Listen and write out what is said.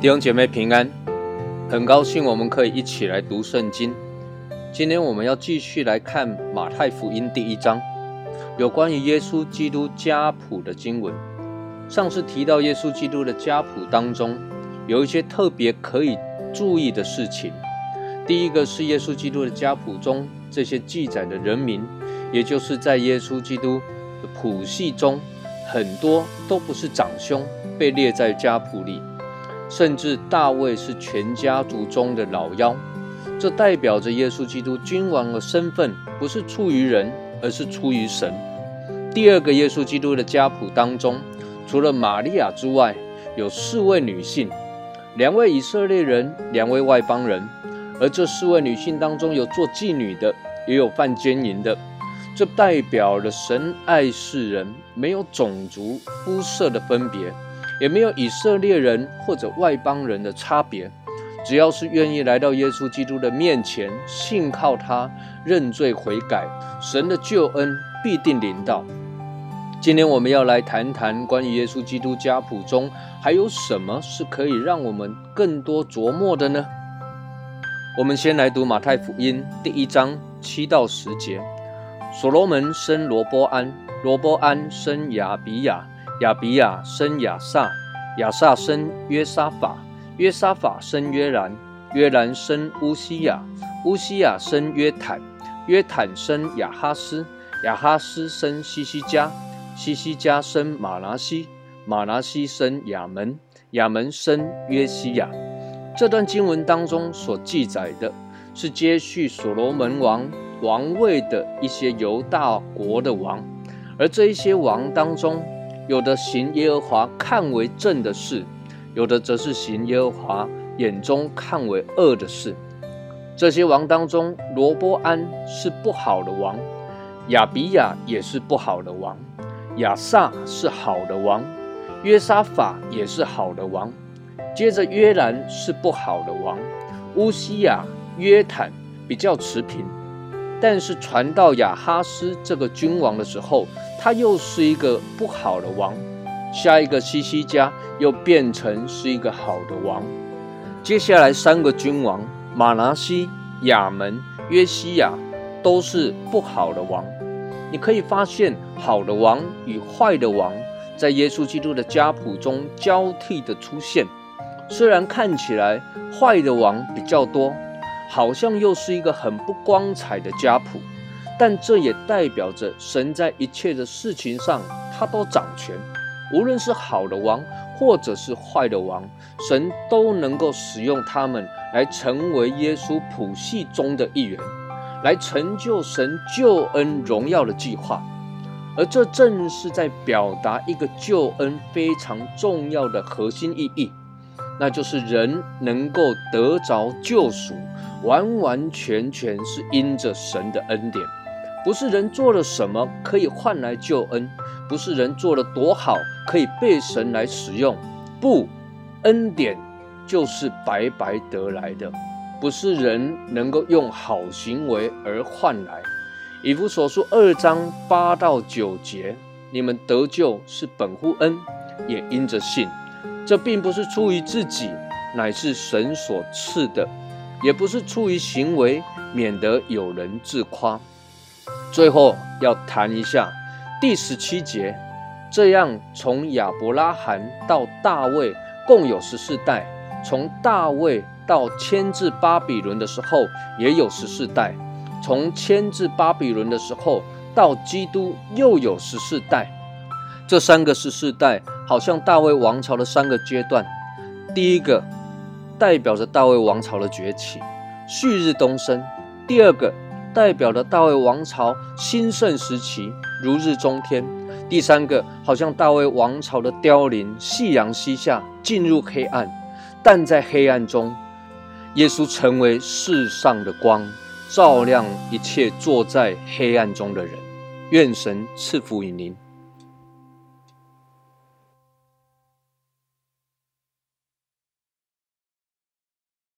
弟兄姐妹平安，很高兴我们可以一起来读圣经。今天我们要继续来看马太福音第一章，有关于耶稣基督家谱的经文。上次提到耶稣基督的家谱当中，有一些特别可以注意的事情。第一个是耶稣基督的家谱中这些记载的人名，也就是在耶稣基督的谱系中，很多都不是长兄，被列在家谱里。甚至大卫是全家族中的老幺，这代表着耶稣基督君王的身份不是出于人，而是出于神。第二个，耶稣基督的家谱当中，除了玛利亚之外，有四位女性，两位以色列人，两位外邦人。而这四位女性当中，有做妓女的，也有犯奸淫的。这代表了神爱世人，没有种族肤色的分别。也没有以色列人或者外邦人的差别，只要是愿意来到耶稣基督的面前，信靠他，认罪悔改，神的救恩必定临到。今天我们要来谈谈关于耶稣基督家谱中还有什么是可以让我们更多琢磨的呢？我们先来读马太福音第一章七到十节：所罗门生罗波安，罗波安生亚比亚。亚比亚生亚撒，亚撒生约沙法，约沙法生约兰，约兰生乌西亚，乌西亚生约坦，约坦生亚哈斯，亚哈斯生西西加，西西加生马拿西，马拿西生亚门，亚门生约西亚。这段经文当中所记载的是接续所罗门王王位的一些犹大国的王，而这一些王当中。有的行耶和华看为正的事，有的则是行耶和华眼中看为恶的事。这些王当中，罗波安是不好的王，亚比亚也是不好的王，亚萨是好的王，约沙法也是好的王。接着约兰是不好的王，乌西亚、约坦比较持平。但是传到亚哈斯这个君王的时候，他又是一个不好的王。下一个西西家又变成是一个好的王。接下来三个君王马拿西、亚门、约西亚都是不好的王。你可以发现，好的王与坏的王在耶稣基督的家谱中交替的出现。虽然看起来坏的王比较多。好像又是一个很不光彩的家谱，但这也代表着神在一切的事情上，他都掌权。无论是好的王，或者是坏的王，神都能够使用他们来成为耶稣谱系中的一员，来成就神救恩荣耀的计划。而这正是在表达一个救恩非常重要的核心意义，那就是人能够得着救赎。完完全全是因着神的恩典，不是人做了什么可以换来救恩，不是人做了多好可以被神来使用，不，恩典就是白白得来的，不是人能够用好行为而换来。以弗所书二章八到九节，你们得救是本乎恩，也因着信，这并不是出于自己，乃是神所赐的。也不是出于行为，免得有人自夸。最后要谈一下第十七节，这样从亚伯拉罕到大卫共有十四代，从大卫到迁至巴比伦的时候也有十四代，从迁至巴比伦的时候到基督又有十四代。这三个十四代好像大卫王朝的三个阶段，第一个。代表着大卫王朝的崛起，旭日东升；第二个代表着大卫王朝兴盛时期，如日中天；第三个好像大卫王朝的凋零，夕阳西下，进入黑暗。但在黑暗中，耶稣成为世上的光，照亮一切坐在黑暗中的人。愿神赐福于您。